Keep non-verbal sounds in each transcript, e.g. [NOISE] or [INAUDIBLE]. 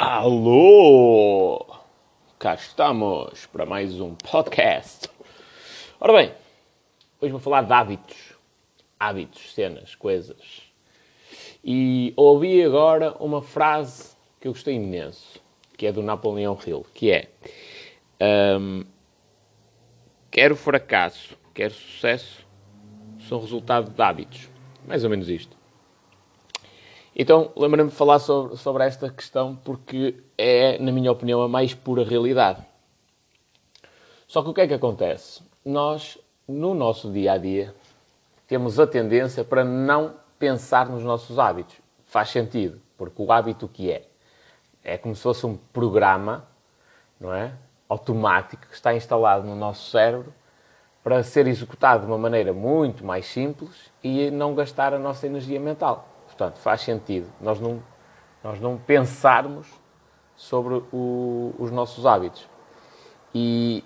Alô! Cá estamos para mais um podcast. Ora bem, hoje vou falar de hábitos. Hábitos, cenas, coisas. E ouvi agora uma frase que eu gostei imenso, que é do Napoleão Hill, que é um, quer o fracasso, quer o sucesso, são resultado de hábitos. Mais ou menos isto. Então, lembrei-me de falar sobre, sobre esta questão porque é, na minha opinião, a mais pura realidade. Só que o que é que acontece? Nós, no nosso dia a dia, temos a tendência para não pensar nos nossos hábitos. Faz sentido, porque o hábito que é? É como se fosse um programa, não é? Automático que está instalado no nosso cérebro para ser executado de uma maneira muito mais simples e não gastar a nossa energia mental. Portanto, faz sentido nós não, nós não pensarmos sobre o, os nossos hábitos. E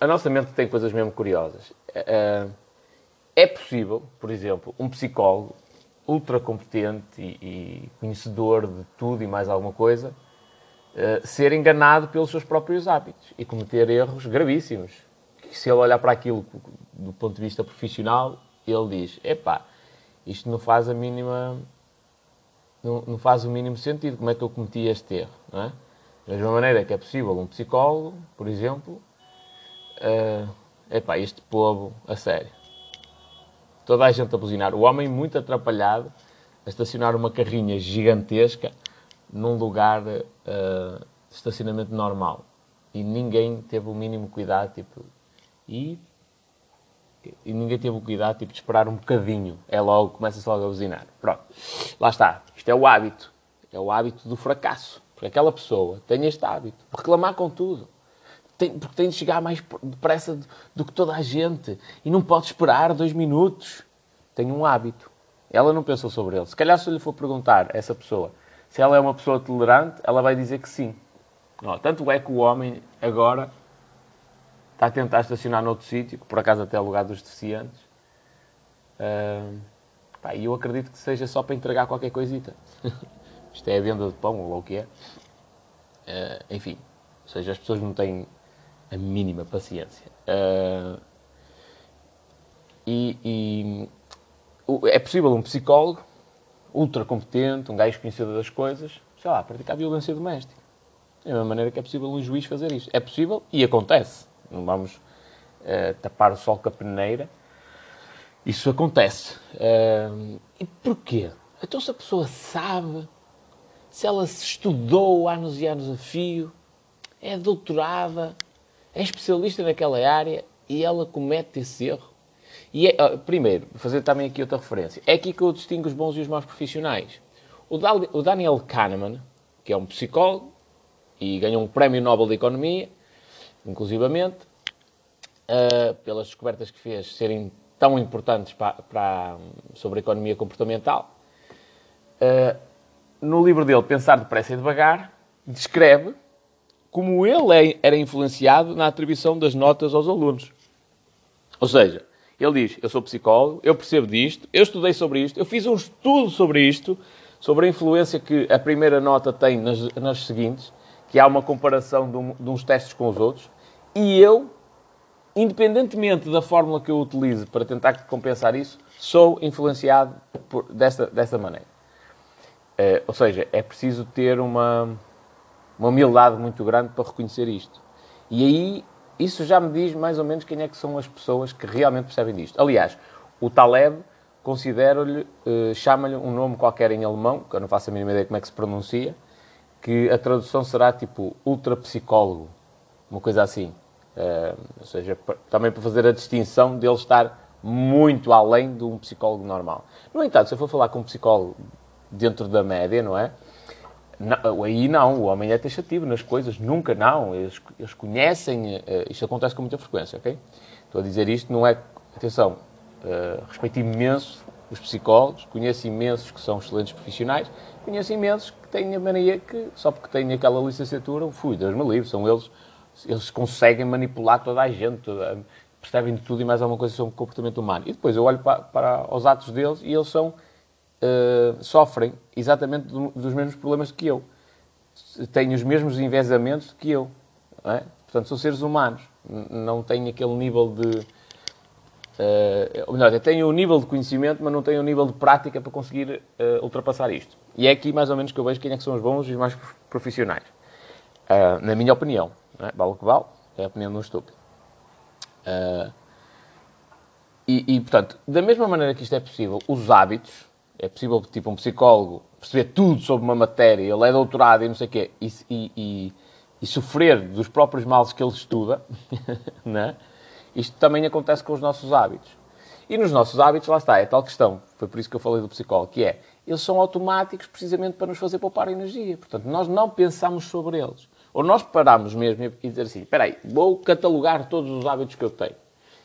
a nossa mente tem coisas mesmo curiosas. É, é possível, por exemplo, um psicólogo ultra competente e, e conhecedor de tudo e mais alguma coisa é, ser enganado pelos seus próprios hábitos e cometer erros gravíssimos. Se ele olhar para aquilo do ponto de vista profissional, ele diz: epá, isto não faz a mínima não, não, faz o mínimo sentido. Como é que eu cometi este erro? Não é? Da mesma maneira que é possível um psicólogo, por exemplo, uh, epá, este povo, a sério. Toda a gente a buzinar. O homem muito atrapalhado a estacionar uma carrinha gigantesca num lugar uh, de estacionamento normal. E ninguém teve o mínimo cuidado, tipo, e e ninguém teve o cuidado tipo, de esperar um bocadinho. É logo, começa-se logo a buzinar. Pronto. Lá está. Isto é o hábito. É o hábito do fracasso. Porque aquela pessoa tem este hábito. Reclamar com tudo. Tem, porque tem de chegar mais depressa do que toda a gente. E não pode esperar dois minutos. Tem um hábito. Ela não pensou sobre ele. Se calhar se eu lhe for perguntar a essa pessoa se ela é uma pessoa tolerante, ela vai dizer que sim. tanto é que o homem agora está a tentar estacionar noutro sítio, que por acaso até é lugar dos deficientes. Uh, e eu acredito que seja só para entregar qualquer coisita. [LAUGHS] Isto é a venda de pão ou o que é. Uh, enfim, ou seja, as pessoas não têm a mínima paciência. Uh, e, e, é possível um psicólogo ultra competente, um gajo conhecedor das coisas, sei lá, praticar violência doméstica. Da mesma maneira que é possível um juiz fazer isto. É possível e acontece. Não vamos uh, tapar o sol com a peneira. Isso acontece. Uh, e porquê? Então se a pessoa sabe, se ela se estudou anos e anos a fio, é doutorada, é especialista naquela área e ela comete esse erro. E é, primeiro, fazer também aqui outra referência. É aqui que eu distingo os bons e os maus profissionais. O Daniel Kahneman, que é um psicólogo e ganhou um prémio Nobel de Economia, inclusivamente, uh, pelas descobertas que fez serem tão importantes para, sobre a economia comportamental. Uh, no livro dele, Pensar Depressa e Devagar, descreve como ele é, era influenciado na atribuição das notas aos alunos. Ou seja, ele diz: Eu sou psicólogo, eu percebo disto, eu estudei sobre isto, eu fiz um estudo sobre isto, sobre a influência que a primeira nota tem nas, nas seguintes, que há uma comparação de, um, de uns testes com os outros, e eu, independentemente da fórmula que eu utilize para tentar compensar isso, sou influenciado por, desta, desta maneira. É, ou seja, é preciso ter uma, uma humildade muito grande para reconhecer isto. E aí, isso já me diz mais ou menos quem é que são as pessoas que realmente percebem disto. Aliás, o Taleb considero-lhe, eh, chama-lhe um nome qualquer em alemão, que eu não faço a mínima ideia como é que se pronuncia, que a tradução será tipo ultrapsicólogo, uma coisa assim. Uh, ou seja, também para fazer a distinção dele estar muito além de um psicólogo normal. No entanto, se eu for falar com um psicólogo dentro da média, não é? Não, aí não, o homem é taxativo nas coisas, nunca não. Eles, eles conhecem, uh, isto acontece com muita frequência, ok? Estou a dizer isto, não é. Atenção, uh, respeito imenso os psicólogos, conheço imensos que são excelentes profissionais, conheço imensos que têm a mania que, só porque têm aquela licenciatura, fui, Deus me livre, são eles eles conseguem manipular toda a gente, toda, percebem tudo e mais alguma coisa sobre o comportamento humano. E depois eu olho para, para os atos deles e eles são, uh, sofrem exatamente do, dos mesmos problemas que eu. têm os mesmos envezamentos que eu. É? Portanto, são seres humanos. Não têm aquele nível de. Uh, ou melhor, tenho o nível de conhecimento, mas não tenho o nível de prática para conseguir uh, ultrapassar isto. E é aqui mais ou menos que eu vejo quem é que são os bons e os mais profissionais. Uh, na minha opinião. Não é? Vale o que vale, é a opinião de um estúpido. Uh, e, e, portanto, da mesma maneira que isto é possível, os hábitos, é possível, tipo, um psicólogo perceber tudo sobre uma matéria, ele é doutorado e não sei o quê, e, e, e sofrer dos próprios males que ele estuda, [LAUGHS] né? Isto também acontece com os nossos hábitos. E nos nossos hábitos, lá está, é tal questão, foi por isso que eu falei do psicólogo, que é, eles são automáticos precisamente para nos fazer poupar energia. Portanto, nós não pensamos sobre eles. Ou nós paramos mesmo e dizer assim, espera aí, vou catalogar todos os hábitos que eu tenho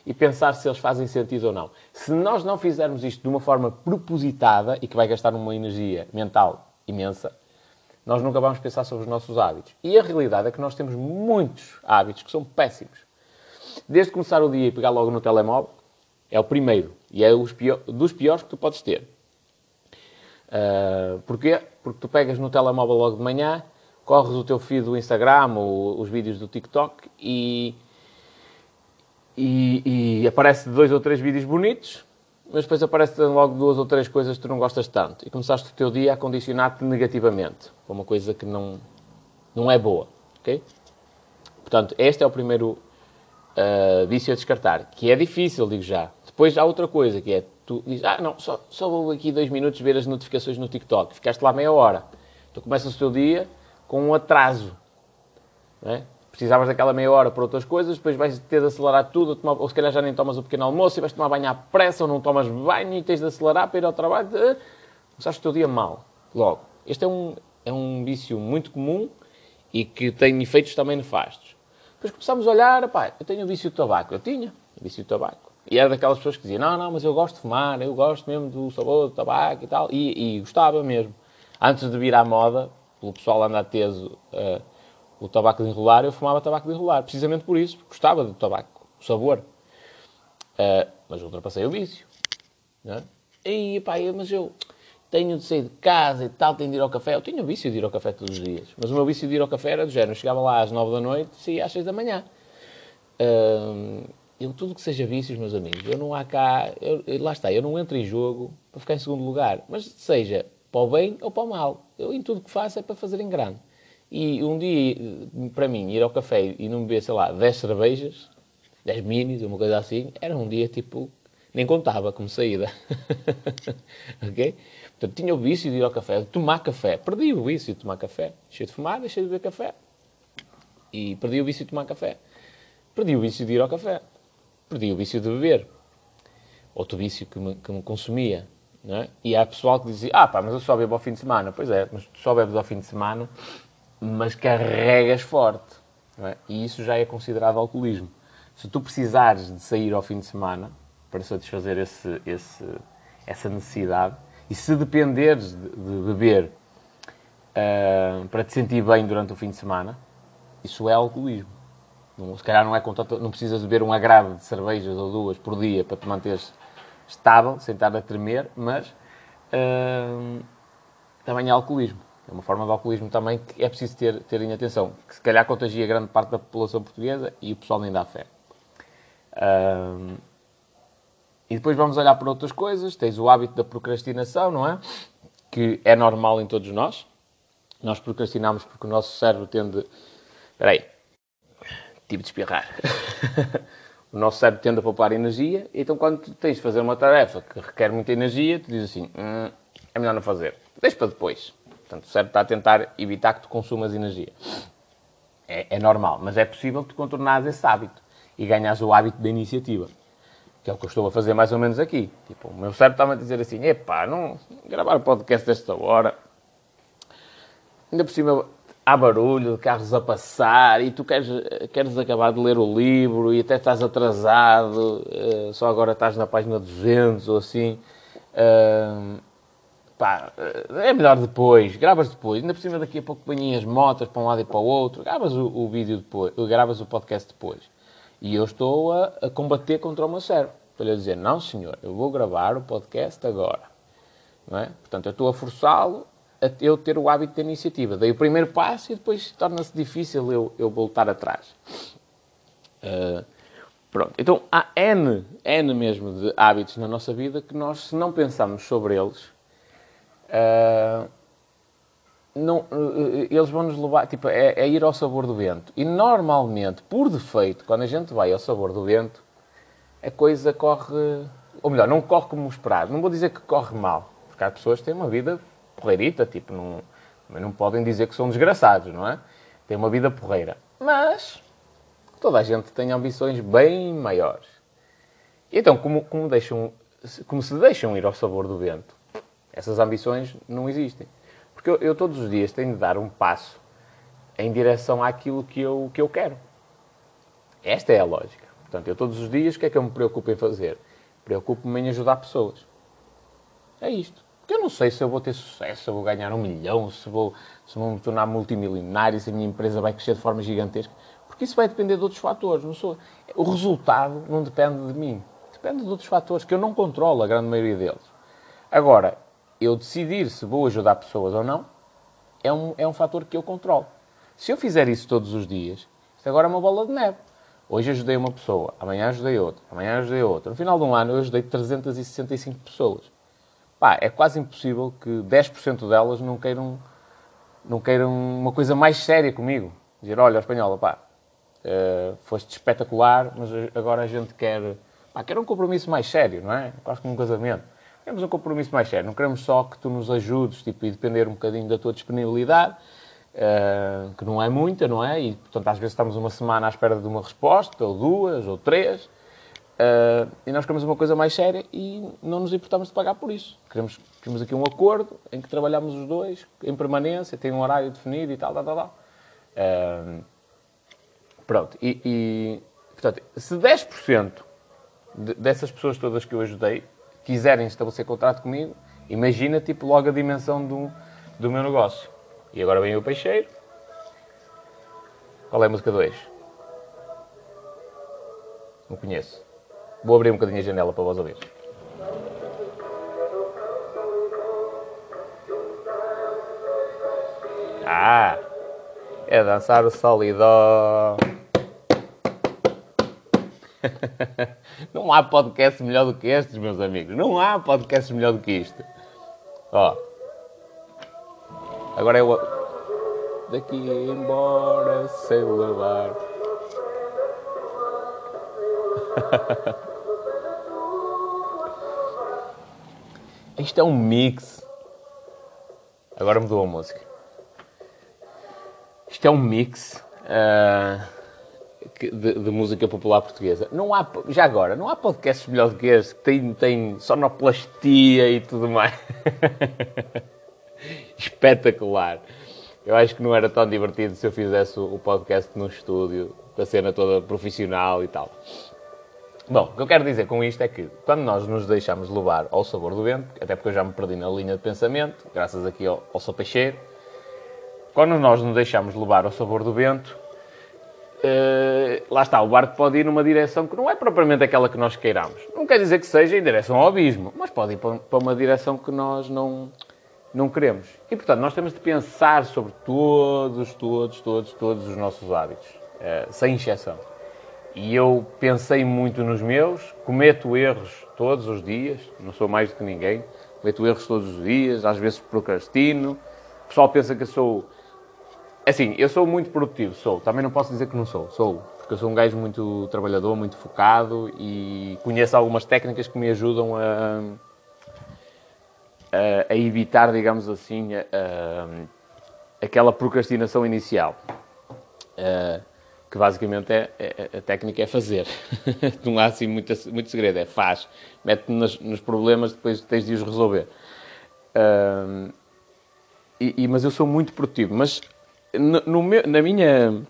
e pensar se eles fazem sentido ou não. Se nós não fizermos isto de uma forma propositada e que vai gastar uma energia mental imensa, nós nunca vamos pensar sobre os nossos hábitos. E a realidade é que nós temos muitos hábitos que são péssimos. Desde começar o dia e pegar logo no telemóvel, é o primeiro. E é pior, dos piores que tu podes ter. Uh, porquê? Porque tu pegas no telemóvel logo de manhã, corres o teu feed do Instagram ou os vídeos do TikTok e e, e aparece dois ou três vídeos bonitos, mas depois aparecem logo duas ou três coisas que tu não gostas tanto. E começaste o teu dia a condicionar-te negativamente para uma coisa que não, não é boa. ok? Portanto, este é o primeiro uh, vício a descartar, que é difícil, digo já. Depois há outra coisa, que é, tu dizes, ah, não, só, só vou aqui dois minutos ver as notificações no TikTok. Ficaste lá meia hora. Tu começas o teu dia com um atraso. É? precisavas daquela meia hora para outras coisas, depois vais ter de acelerar tudo, ou se calhar já nem tomas o pequeno almoço e vais tomar banho à pressa, ou não tomas banho e tens de acelerar para ir ao trabalho. Começaste o teu dia mal, logo. Este é um, é um vício muito comum e que tem efeitos também nefastos. Depois começámos a olhar, pá, eu tenho o vício do tabaco. Eu tinha o vício do tabaco. E era daquelas pessoas que diziam, não, não, mas eu gosto de fumar, eu gosto mesmo do sabor do tabaco e tal. E, e gostava mesmo. Antes de vir à moda, pelo pessoal andar teso... Uh, o tabaco de enrolar, eu fumava tabaco de enrolar. Precisamente por isso, porque gostava do tabaco, o sabor. Uh, mas ultrapassei o vício. Não é? E, pá, mas eu tenho de sair de casa e tal, tenho de ir ao café. Eu tinha o vício de ir ao café todos os dias. Mas o meu vício de ir ao café era do género. Eu chegava lá às nove da noite e saía às seis da manhã. Uh, eu, tudo que seja vícios, meus amigos, eu não há cá... Eu, lá está, eu não entro em jogo para ficar em segundo lugar. Mas seja para o bem ou para o mal. Eu, em tudo que faço, é para fazer em grande. E um dia, para mim, ir ao café e não beber, sei lá, 10 cervejas, 10 minis, uma coisa assim, era um dia tipo. Nem contava como saída. [LAUGHS] ok? Portanto, tinha o vício de ir ao café, de tomar café. Perdi o vício de tomar café. Deixei de fumar, deixei de beber café. E perdi o vício de tomar café. Perdi o vício de ir ao café. Perdi o vício de beber. Outro vício que me, que me consumia. É? E há pessoal que dizia, ah pá, mas eu só bebo ao fim de semana. Pois é, mas tu só bebes ao fim de semana mas carregas forte. É? E isso já é considerado alcoolismo. Se tu precisares de sair ao fim de semana para satisfazer esse, esse, essa necessidade, e se dependeres de, beber uh, para te sentir bem durante o fim de semana, isso é alcoolismo. Não, se calhar não é contato, não precisas beber um agravo de cervejas ou duas por dia para te manteres estável, sem estar a tremer, mas uh, também é alcoolismo. É uma forma de alcoolismo também que é preciso ter, terem atenção, que se calhar contagia grande parte da população portuguesa e o pessoal nem dá fé. Um, e depois vamos olhar para outras coisas. Tens o hábito da procrastinação, não é? Que é normal em todos nós. Nós procrastinamos porque o nosso cérebro tende. Espera aí. Tive de espirrar. [LAUGHS] o nosso cérebro tende a poupar energia. Então, quando tens de fazer uma tarefa que requer muita energia, tu dizes assim: hum, é melhor não fazer. Deixa para depois. Portanto, o cérebro está a tentar evitar que tu consumas energia. É, é normal, mas é possível que tu contornares esse hábito e ganhas o hábito da iniciativa. Que é o que eu estou a fazer mais ou menos aqui. Tipo, o meu cérebro está-me a dizer assim, epá, não gravar o podcast desta hora. Ainda por cima há barulho carros a passar e tu queres, queres acabar de ler o livro e até estás atrasado, eh, só agora estás na página 200 ou assim pá, é melhor depois, gravas depois, ainda por cima daqui a pouco vêm as motas para um lado e para o outro, gravas o, o vídeo depois, gravas o podcast depois. E eu estou a, a combater contra o meu cérebro. Estou-lhe a dizer, não senhor, eu vou gravar o podcast agora. Não é? Portanto, eu estou a forçá-lo a eu ter o hábito da iniciativa. Dei o primeiro passo e depois torna-se difícil eu, eu voltar atrás. Uh, pronto. Então há N, N mesmo de hábitos na nossa vida que nós, se não pensarmos sobre eles, uh, não, uh, eles vão nos levar, tipo, é, é, ir ao sabor do vento. E normalmente, por defeito, quando a gente vai ao sabor do vento, a coisa corre, ou melhor, não corre como esperado. Não vou dizer que corre mal, porque há pessoas que têm uma vida porreirita, tipo, não, não podem dizer que são desgraçados, não é? Têm uma vida porreira. Mas toda a gente tem ambições bem maiores. Então, como, como, deixam, como se deixam ir ao sabor do vento, essas ambições não existem. Porque eu, eu, todos os dias tenho de dar um passo em direção àquilo que eu, que eu quero. Esta é a lógica. Portanto, eu todos os dias, o que é que eu me preocupo em fazer? Preocupo-me em ajudar pessoas. É isto. Porque eu não sei se eu vou ter sucesso, se eu vou ganhar um milhão, se vou, se vou me tornar multimilionário, se a minha empresa vai crescer de forma gigantesca. Porque isso vai depender de outros fatores. Não sou... O resultado não depende de mim. Depende de outros fatores que eu não controlo, a grande maioria deles. Agora, eu decidir se vou ajudar pessoas ou não é um, é um fator que eu controlo. Se eu fizer isso todos os dias, isto agora é uma bola de neve. Hoje ajudei uma pessoa, amanhã ajudei outra, amanhã ajudei outra. No final de um ano eu ajudei 365 pessoas. Pá, é quase impossível que 10% delas não queiram, não queiram uma coisa mais séria comigo. Dizer, olha, espanhola, pá, uh, foste espetacular, mas agora a gente quer, pá, quer um compromisso mais sério, não é? Quase como um casamento. Queremos um compromisso mais sério. Não queremos só que tu nos ajudes, tipo, e depender um bocadinho da tua disponibilidade, uh, que não é muita, não é? E, portanto, às vezes estamos uma semana à espera de uma resposta, ou duas, ou três, uh, e nós queremos uma coisa mais séria e não nos importamos de pagar por isso. Queremos, queremos aqui um acordo em que trabalhamos os dois, em permanência, tem um horário definido e tal, tal, tal, tal. Uh, pronto, e, e, portanto, se 10% de, dessas pessoas todas que eu ajudei quiserem estabelecer contrato comigo, imagina, tipo, logo a dimensão do, do meu negócio. E agora vem o peixeiro. Qual é a música 2? Não conheço. Vou abrir um bocadinho a janela para vós ouvir. Ah! É dançar o sol e. [LAUGHS] Não há podcast melhor do que estes, meus amigos. Não há podcast melhor do que isto. Ó. Agora o. Daqui embora sem levar. [LAUGHS] Isto é um mix. Agora mudou a música. Isto é um mix uh, de, de, música popular portuguesa. Não há, já agora, não há podcasts melhor do que este, que tem, tem sonoplastia e tudo mais. [LAUGHS] espetacular. Eu acho que não era tão divertido se eu fizesse o podcast no estúdio, com a cena toda profissional e tal. Bom, o que eu quero dizer com isto é que quando nós nos deixamos levar ao sabor do vento, até porque eu já me perdi na linha de pensamento, graças aqui ao, ao seu peixeiro, quando nós nos deixamos levar ao sabor do vento, Uh, lá está, o barco pode ir numa direção que não é propriamente aquela que nós queiramos. Não quer dizer que seja em direção ao abismo, mas pode ir para uma direção que nós não, não queremos. E, portanto, nós temos de pensar sobre todos, todos, todos, todos os nossos hábitos, uh, sem exceção. E eu pensei muito nos meus, cometo erros todos os dias, não sou mais do que ninguém, cometo erros todos os dias, às vezes procrastino. O pessoal pensa que eu sou. Assim, eu sou muito produtivo, sou. Também não posso dizer que não sou, sou. Porque eu sou um gajo muito trabalhador, muito focado e conheço algumas técnicas que me ajudam a a, a evitar, digamos assim, a, aquela procrastinação inicial. que basicamente é, é, a técnica é fazer. [LAUGHS] Não há assim muito, muito segredo, é faz. Mete-te nos, nos, problemas, depois tens de os resolver. E, e, mas eu sou muito produtivo. Mas no, meu, na minha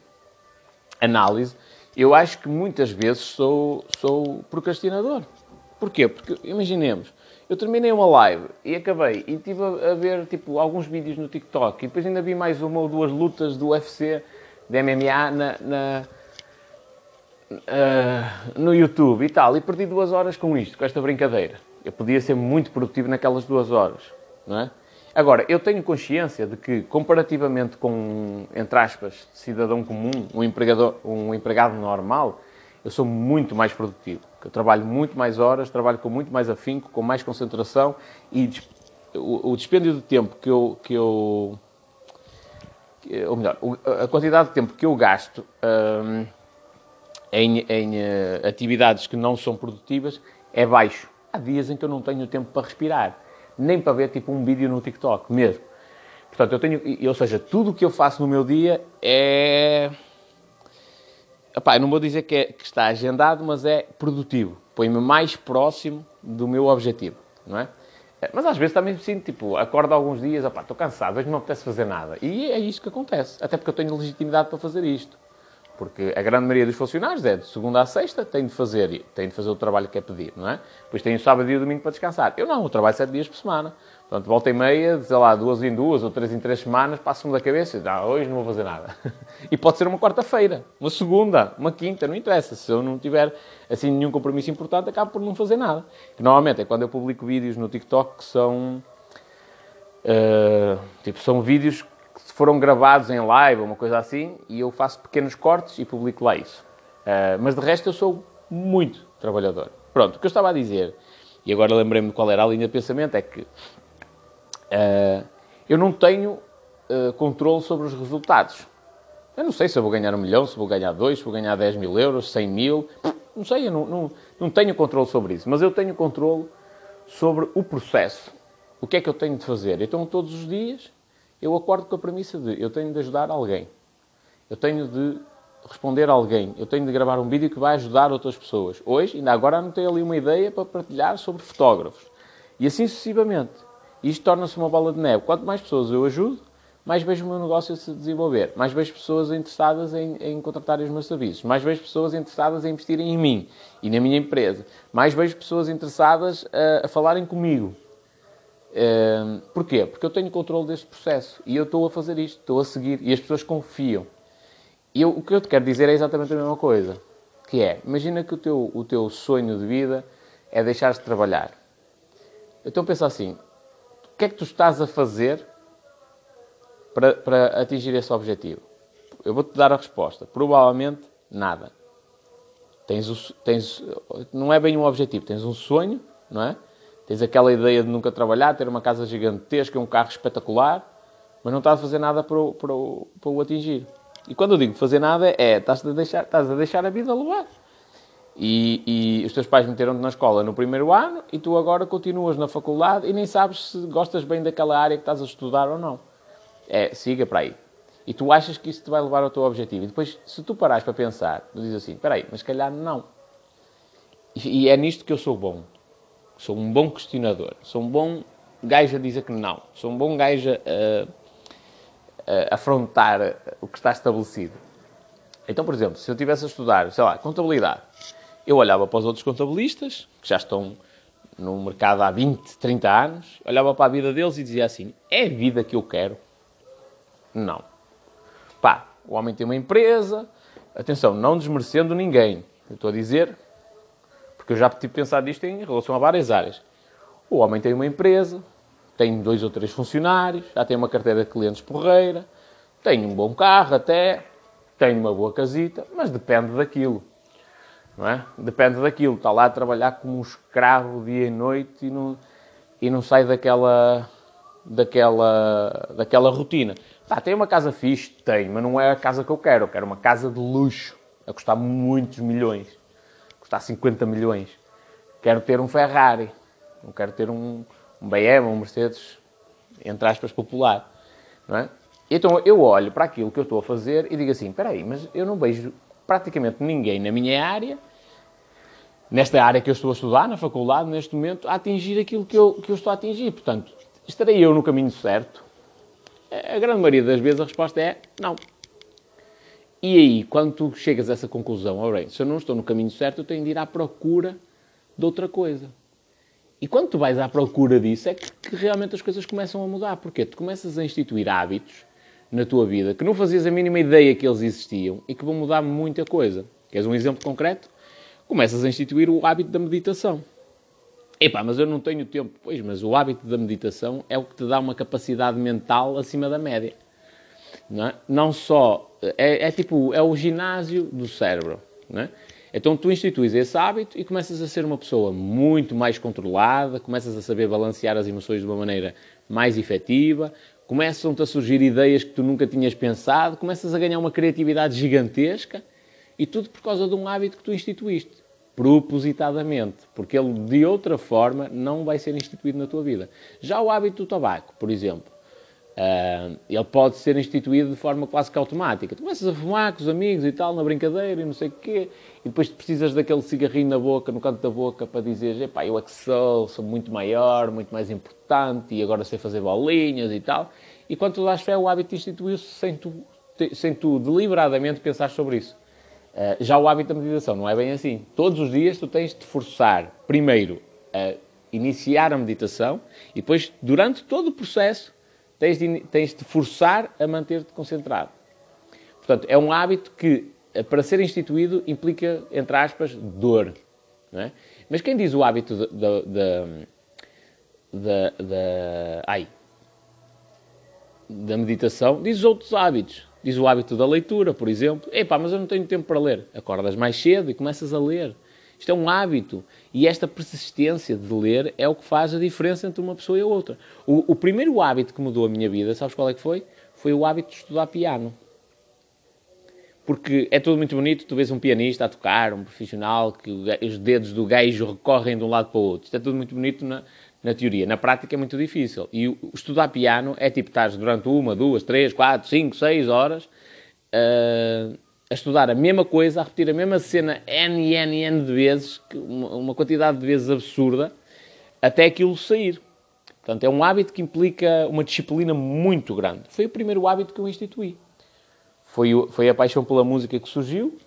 análise, eu acho que muitas vezes sou, sou procrastinador. Porquê? Porque, imaginemos, eu terminei uma live e acabei e estive a, ver tipo, alguns vídeos no TikTok e depois ainda vi mais uma ou duas lutas do UFC, de MMA, na, na uh, no YouTube e tal. E perdi duas horas com isto, com esta brincadeira. Eu podia ser muito produtivo naquelas duas horas, não é? Agora, eu tenho consciência de que, comparativamente com, entre aspas, cidadão comum, um, empregador, um empregado normal, eu sou muito mais produtivo. Eu trabalho muito mais horas, trabalho com muito mais afinco, com mais concentração e o, o dispêndio de tempo que eu, que eu ou melhor, a quantidade de tempo que eu gasto hum, em, em uh, atividades que não são produtivas é baixo. Há dias em que eu não tenho tempo para respirar, nem para ver tipo um vídeo no TikTok mesmo. Portanto, eu tenho, ou seja, tudo o que eu faço no meu dia é. Epá, não vou dizer que, é, que está agendado, mas é produtivo. Põe-me mais próximo do meu objetivo, não é? É, mas às vezes também me sinto, tipo, acordo alguns dias, estou cansado, hoje não me apetece fazer nada. E é isto que acontece. Até porque eu tenho legitimidade para fazer isto. Porque a grande maioria dos funcionários é de segunda a sexta, tem de fazer, tem de fazer o trabalho que é pedido, não é? Depois tem o sábado e o domingo para descansar. Eu não, eu trabalho sete dias por semana. Portanto, volta e meia, sei lá, duas em duas ou três em três semanas, passo-me da cabeça e ah, hoje não vou fazer nada. [LAUGHS] e pode ser uma quarta-feira, uma segunda, uma quinta, não interessa. Se eu não tiver assim nenhum compromisso importante, acabo por não fazer nada. Que normalmente é quando eu publico vídeos no TikTok que são. Uh, tipo, são vídeos foram gravados em live ou uma coisa assim e eu faço pequenos cortes e publico lá isso. Uh, mas de resto eu sou muito trabalhador. Pronto, o que eu estava a dizer, e agora lembrei-me qual era a linha de pensamento, é que Uh, eu não tenho uh, controle sobre os resultados. Eu não sei se eu vou ganhar um milhão, se vou ganhar dois, se vou ganhar 10 mil euros, 100 mil. Não sei, eu não, não, não tenho controle sobre isso. Mas eu tenho controle sobre o processo. O que é que eu tenho de fazer? Então, todos os dias, eu acordo com a premissa de eu tenho de ajudar alguém. Eu tenho de responder a alguém. Eu tenho de gravar um vídeo que vai ajudar outras pessoas. Hoje, ainda agora, anotei ali uma ideia para partilhar sobre fotógrafos. E assim sucessivamente. Isto torna-se uma bola de neve. Quanto mais pessoas eu ajudo, mais vejo o meu negócio se desenvolver, mais vejo pessoas interessadas em, em contratar os meus serviços, mais vejo pessoas interessadas em investirem em mim e na minha empresa, mais vejo pessoas interessadas a, a falarem comigo. Uh, porquê? Porque eu tenho controle deste processo e eu estou a fazer isto, estou a seguir e as pessoas confiam. E eu, o que eu te quero dizer é exatamente a mesma coisa, que é, imagina que o teu, o teu sonho de vida é deixar de trabalhar. Então pensa assim, que é que tu estás a fazer para, para atingir esse objetivo? Eu vou-te dar a resposta. Provavelmente nada. Tens, o, tens, não é bem um objetivo, tens um sonho, não é? Tens aquela ideia de nunca trabalhar, ter uma casa gigantesca, um carro espetacular, mas não estás a fazer nada para o, para o, para o atingir. E quando eu digo fazer nada, é estás a deixar, estás a, deixar a vida levar. E, e os teus pais meteram-te na escola no primeiro ano e tu agora continuas na faculdade e nem sabes se gostas bem daquela área que estás a estudar ou não. É, siga para aí. E tu achas que isso te vai levar ao teu objetivo. E depois, se tu parares para pensar, tu dizes assim, espera aí, mas calhar não. E, e é nisto que eu sou bom. Sou um bom questionador. Sou um bom gajo a dizer que não. Sou um bom gajo a, a, a afrontar o que está estabelecido. Então, por exemplo, se eu estivesse a estudar, sei lá, contabilidade, eu olhava para os outros contabilistas, que já estão no mercado há 20, 30 anos, olhava para a vida deles e dizia assim: é a vida que eu quero? Não. Pá, o homem tem uma empresa, atenção, não desmerecendo ninguém. Eu estou a dizer, porque eu já tive pensado isto em relação a várias áreas. O homem tem uma empresa, tem dois ou três funcionários, já tem uma carteira de clientes porreira, tem um bom carro até, tem uma boa casita, mas depende daquilo não é? Depende daquilo. Está lá a trabalhar como um escravo dia e noite e não, e não sai daquela, daquela, daquela rotina. Tem uma casa fixe? Tem, mas não é a casa que eu quero. Eu quero uma casa de luxo, a custar muitos milhões. Custar 50 milhões. Quero ter um Ferrari. Não quero ter um, um BM, um Mercedes, entre aspas, popular. Não é? Então eu olho para aquilo que eu estou a fazer e digo assim: espera aí, mas eu não vejo praticamente ninguém na minha área nesta área que eu estou a estudar, na faculdade, neste momento, a atingir aquilo que eu, que eu estou a atingir. Portanto, estarei eu no caminho certo? A grande maioria das vezes a resposta é não. E aí, quando tu chegas a essa conclusão, bem, se eu não estou no caminho certo, eu tenho de ir à procura de outra coisa. E quando tu vais à procura disso, é que, que realmente as coisas começam a mudar. Porque tu começas a instituir hábitos na tua vida que não fazias a mínima ideia que eles existiam e que vão mudar muita coisa. Queres um exemplo concreto? começas a instituir o hábito da meditação. Epá, mas eu não tenho tempo. Pois, mas o hábito da meditação é o que te dá uma capacidade mental acima da média. Não, é? não só... É, é, tipo, é o ginásio do cérebro, não é? Então tu instituis esse hábito e começas a ser uma pessoa muito mais controlada, começas a saber balancear as emoções de uma maneira mais efetiva, começam-te a surgir ideias que tu nunca tinhas pensado, começas a ganhar uma criatividade gigantesca e tudo por causa de um hábito que tu instituíste propositadamente, porque ele de outra forma não vai ser instituído na tua vida. Já o hábito do tabaco, por exemplo, uh, ele pode ser instituído de forma quase que automática. Tu começas a fumar com os amigos e tal, na brincadeira e não sei o quê, e depois precisas daquele cigarrinho na boca, no canto da boca, para dizer, epá, eu é que sou, sou muito maior, muito mais importante, e agora sei fazer bolinhas e tal. E quando tu dás fé, o hábito instituiu-se sem tu, sem tu deliberadamente pensar sobre isso. Eh, já o hábito da meditação não é bem assim. Todos os dias tu tens de forçar, primeiro, a iniciar a meditação e depois, durante todo o processo, tens de, tens de forçar a manter-te concentrado. Portanto, é um hábito que, eh, para ser instituído, implica, entre aspas, dor. É? Mas quem diz o hábito da, da, da, ai, da meditação, diz outros hábitos. Diz o hábito da leitura, por exemplo. Epá, mas eu não tenho tempo para ler. Acordas mais cedo e começas a ler. Isto é um hábito. E esta persistência de ler é o que faz a diferença entre uma pessoa e a outra. O, o primeiro hábito que mudou a minha vida, sabes qual é que foi? Foi o hábito de estudar piano. Porque é tudo muito bonito, tu vês um pianista a tocar, um profissional, que os dedos do gajo recorrem de um lado para o outro. Isto é tudo muito bonito na, na teoria. Na prática é muito difícil. E o, estudar piano é tipo estar durante uma, duas, três, quatro, cinco, seis horas uh, a estudar a mesma coisa, a repetir a mesma cena N, N, N de vezes, uma quantidade de vezes absurda, até aquilo sair. Portanto, é um hábito que implica uma disciplina muito grande. Foi o primeiro hábito que eu instituí. Foi, foi a paixão pela música que surgiu,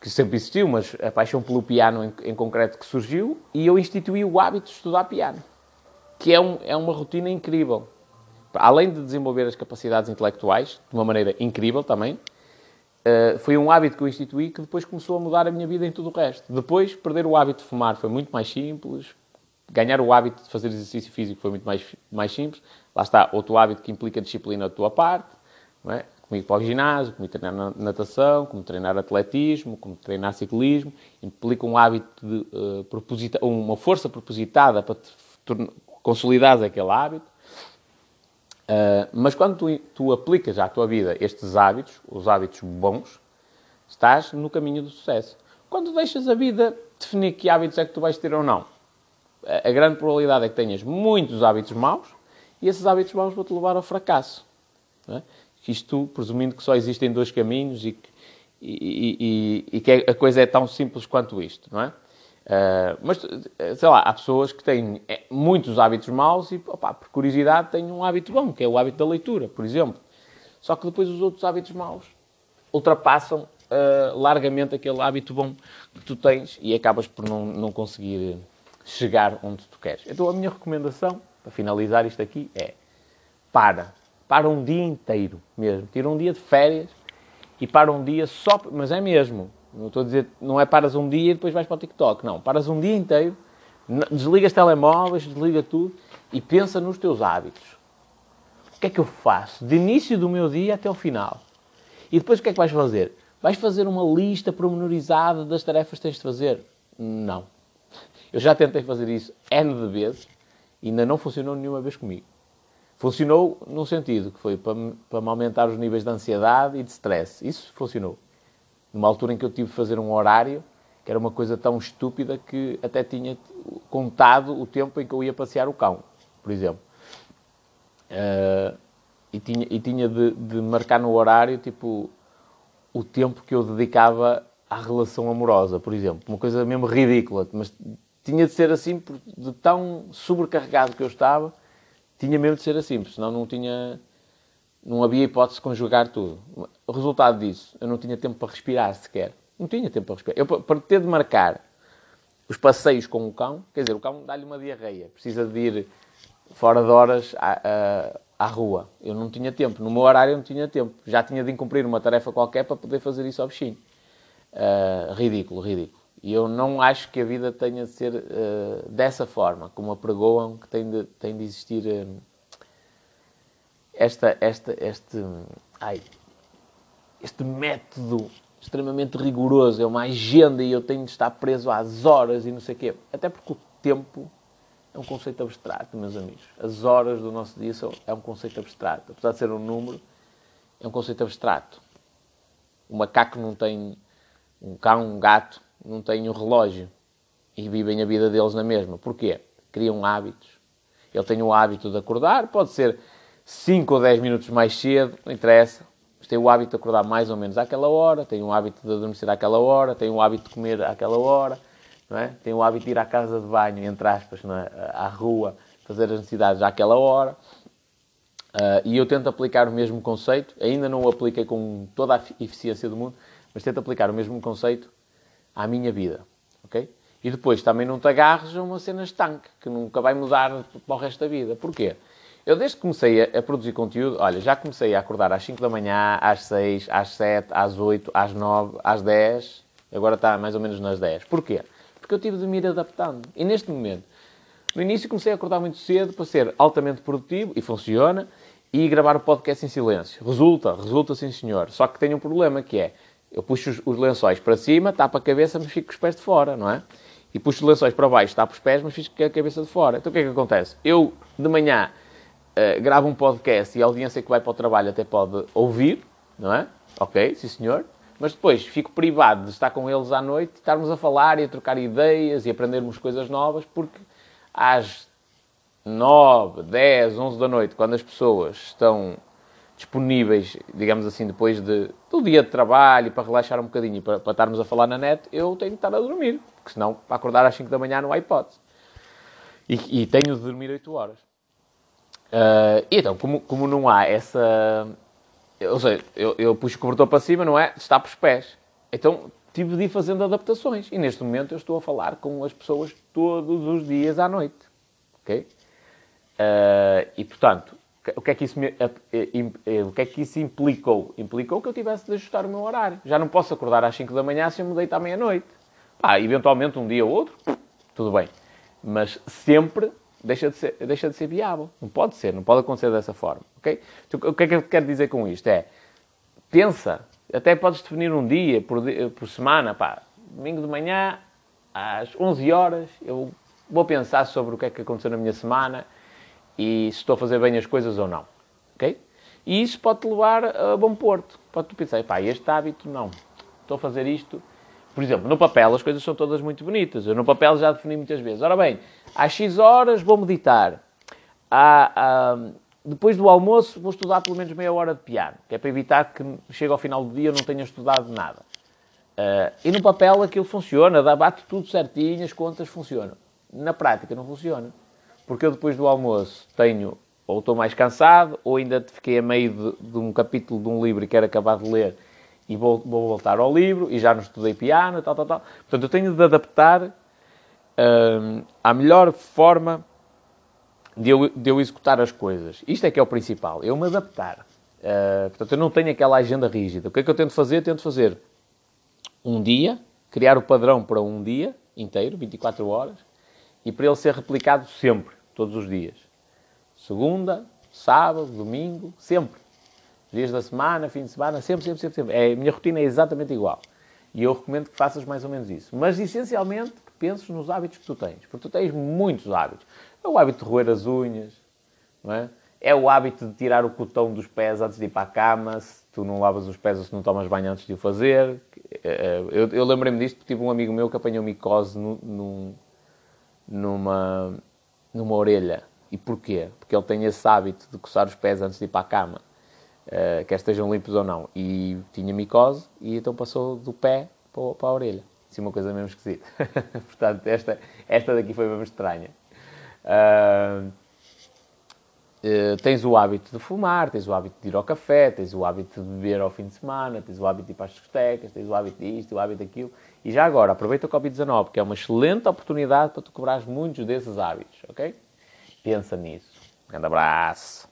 que sempre existiu, mas a paixão pelo piano em, em concreto que surgiu, e eu instituí o hábito de estudar piano que é, um, é uma rotina incrível. Além de desenvolver as capacidades intelectuais, de uma maneira incrível também, uh, foi um hábito que eu instituí que depois começou a mudar a minha vida em tudo o resto. Depois, perder o hábito de fumar foi muito mais simples, ganhar o hábito de fazer exercício físico foi muito mais, mais simples. Lá está, outro hábito que implica disciplina da tua parte, não é? como ir para o ginásio, como treinar natação, como treinar atletismo, como treinar ciclismo, implica um hábito de uh, uma força propositada para te consolidares aquele hábito. Uh, mas quando tu, tu, aplicas à tua vida estes hábitos, os hábitos bons, estás no caminho do sucesso. Quando deixas a vida definir que hábitos é que tu vais ter ou não, a, a grande probabilidade é que tenhas muitos hábitos maus e esses hábitos maus vão-te levar ao fracasso. É? Isto, presumindo que só existem dois caminhos e que, e, e, e que a coisa é tão simples quanto isto, não é? Uh, mas, sei lá, há pessoas que têm eh, muitos hábitos maus e, opa, por curiosidade, têm um hábito bom, que é o hábito da leitura, por exemplo. Só que depois os outros hábitos maus ultrapassam uh, largamente aquele hábito bom que tu tens e acabas por não, não conseguir chegar onde tu queres. Então, a minha recomendação, para finalizar isto aqui, é para. Para um dia inteiro mesmo. Tira um dia de férias e para um dia só... Mas é mesmo não estou a dizer, não é paras um dia e depois vais para o TikTok. Não, paras um dia inteiro, desligas telemóveis, desliga tudo e pensa nos teus hábitos. O que é que eu faço de início do meu dia até o final? E depois o que é que vais fazer? Vais fazer uma lista pormenorizada das tarefas que tens de fazer? Não. Eu já tentei fazer isso N de vezes e ainda não funcionou nenhuma vez comigo. Funcionou num sentido que foi para me aumentar os níveis de ansiedade e de stress. Isso funcionou numa altura em que eu tive de fazer um horário, que era uma coisa tão estúpida que até tinha contado o tempo em que eu ia passear o cão, por exemplo. Uh, e tinha, e tinha de, de, marcar no horário, tipo, o tempo que eu dedicava à relação amorosa, por exemplo. Uma coisa mesmo ridícula, mas tinha de ser assim, de tão sobrecarregado que eu estava, tinha mesmo de ser assim, porque senão não tinha não havia hipótese de conjugar tudo. O resultado disso, eu não tinha tempo para respirar sequer. Não tinha tempo para respirar. Eu, para ter de marcar os passeios com o cão, quer dizer, o cão dá-lhe uma diarreia, precisa de ir fora de horas à, à, à, rua. Eu não tinha tempo. No meu horário eu não tinha tempo. Já tinha de incumprir uma tarefa qualquer para poder fazer isso ao bichinho. Uh, ridículo, ridículo. E eu não acho que a vida tenha de ser uh, dessa forma, como apregoam que tem de, tem de existir uh, esta, esta, este, ai, este método extremamente rigoroso, é uma agenda e eu tenho de estar preso às horas e não sei o quê. Até porque o tempo é um conceito abstrato, meus amigos. As horas do nosso dia são, é um conceito abstrato. Apesar de ser um número, é um conceito abstrato. O macaco não tem um cão, um gato, não têm um relógio e vivem a vida deles na mesma. Porquê? Criam hábitos. Ele tem o hábito de acordar, pode ser 5 ou 10 minutos mais cedo, não interessa. Mas tem o hábito de acordar mais ou menos àquela hora, tem o hábito de adormecer àquela hora, tem o hábito de comer àquela hora, não é? tem o hábito de ir à casa de banho, entre aspas, é? à rua, fazer as necessidades àquela hora. Uh, e eu tento aplicar o mesmo conceito, ainda não o apliquei com toda a eficiência do mundo, mas tento aplicar o mesmo conceito à minha vida, ok? E depois também não te agarres a uma cena estanque, que nunca vai mudar para o resto da vida. Porquê? Eu desde que comecei a, a, produzir conteúdo, olha, já comecei a acordar às 5 da manhã, às 6, às 7, às 8, às 9, às 10, agora está mais ou menos nas 10. Porquê? Porque eu tive de me ir adaptando. E neste momento, no início comecei a acordar muito cedo para ser altamente produtivo, e funciona, e gravar o podcast em silêncio. Resulta, resulta sim senhor. Só que tenho um problema que é, eu puxo os, os lençóis para cima, tapo a cabeça, mas fico com os pés de fora, não é? E puxo os lençóis para baixo, tapo os pés, mas fico com a cabeça de fora. Então o que é que acontece? Eu, de manhã, uh, gravo um podcast e a audiência que vai para o trabalho até pode ouvir, não é? Ok, sim senhor. Mas depois fico privado de estar com eles à noite, estarmos a falar e a trocar ideias e aprendermos coisas novas, porque às 9, 10, 11 da noite, quando as pessoas estão disponíveis, digamos assim, depois de, do dia de trabalho, para relaxar um bocadinho, para, para estarmos a falar na net, eu tenho de estar a dormir, porque senão, para acordar às 5 da manhã não há hipótese. E, e tenho de dormir 8 horas. Uh, e então, como, como não há essa... Ou seja, eu, eu puxo o cobertor para cima, não é? Está para os pés. Então, tive de ir fazendo adaptações. E neste momento eu estou a falar com as pessoas todos os dias à noite. Ok? Uh, e, portanto, o que, é que isso me, o que é que isso implicou? Implicou que eu tivesse de ajustar o meu horário. Já não posso acordar às 5 da manhã se eu me deitar à meia-noite. Pá, eventualmente um dia ou outro, tudo bem. Mas sempre deixa de, ser, deixa de ser viável. Não pode ser, não pode acontecer dessa forma. Okay? Então, o que é que eu quero dizer com isto? É, pensa, até podes definir um dia por, por semana, pá, domingo de manhã, às 11 horas, eu vou pensar sobre o que é que aconteceu na minha semana e se estou a fazer bem as coisas ou não. Ok? E isso pode-te levar a bom porto. Pode-te pensar, pá, este hábito não. Estou a fazer isto. Por exemplo, no papel as coisas são todas muito bonitas. Eu no papel já defini muitas vezes. Ora bem, às X horas vou meditar. À, à, depois do almoço vou estudar pelo menos meia hora de piano, que é para evitar que chegue ao final do dia eu não tenha estudado nada. Uh, e no papel aquilo funciona, dá, bate tudo certinho, as contas funcionam. Na prática não funciona porque eu depois do almoço tenho, ou estou mais cansado, ou ainda fiquei a meio de, de um capítulo de um livro e quero acabar de ler e vou, vou, voltar ao livro e já não estudei piano, tal, tal, tal. Portanto, eu tenho de adaptar hum, à melhor forma de eu, de eu executar as coisas. Isto é que é o principal, eu me adaptar. Uh, portanto, eu não tenho aquela agenda rígida. O que é que eu tento fazer? Tento fazer um dia, criar o padrão para um dia inteiro, 24 horas, e para ele ser replicado sempre, todos os dias. Segunda, sábado, domingo, sempre. Dias da semana, fim de semana, sempre, sempre, sempre, sempre. É, a minha rotina é exatamente igual. E eu recomendo que faças mais ou menos isso. Mas, essencialmente, que penses nos hábitos que tu tens. Porque tu tens muitos hábitos. É o hábito de roer as unhas, não é? É o hábito de tirar o cotão dos pés antes de ir para a cama, se tu não lavas os pés ou se não tomas banho antes de o fazer. É, é, eu, eu lembrei-me disto porque tive um amigo meu que apanhou micose num, numa, numa orelha. E porquê? Porque ele tem esse hábito de coçar os pés antes de ir para a cama, uh, quer estejam limpos ou não. E tinha micose e então passou do pé para, para a orelha. Isso é uma coisa mesmo esquisita. [LAUGHS] Portanto, esta, esta daqui foi mesmo estranha. Uh, uh, tens o hábito de fumar, tens o hábito de ir ao café, tens o hábito de beber ao fim de semana, tens o hábito de ir para as discotecas, tens o hábito disto, o hábito daquilo. E já agora, aproveita o Covid-19, que é uma excelente oportunidade para tu cobrares muitos desses hábitos, ok? Pensa nisso. Um grande abraço.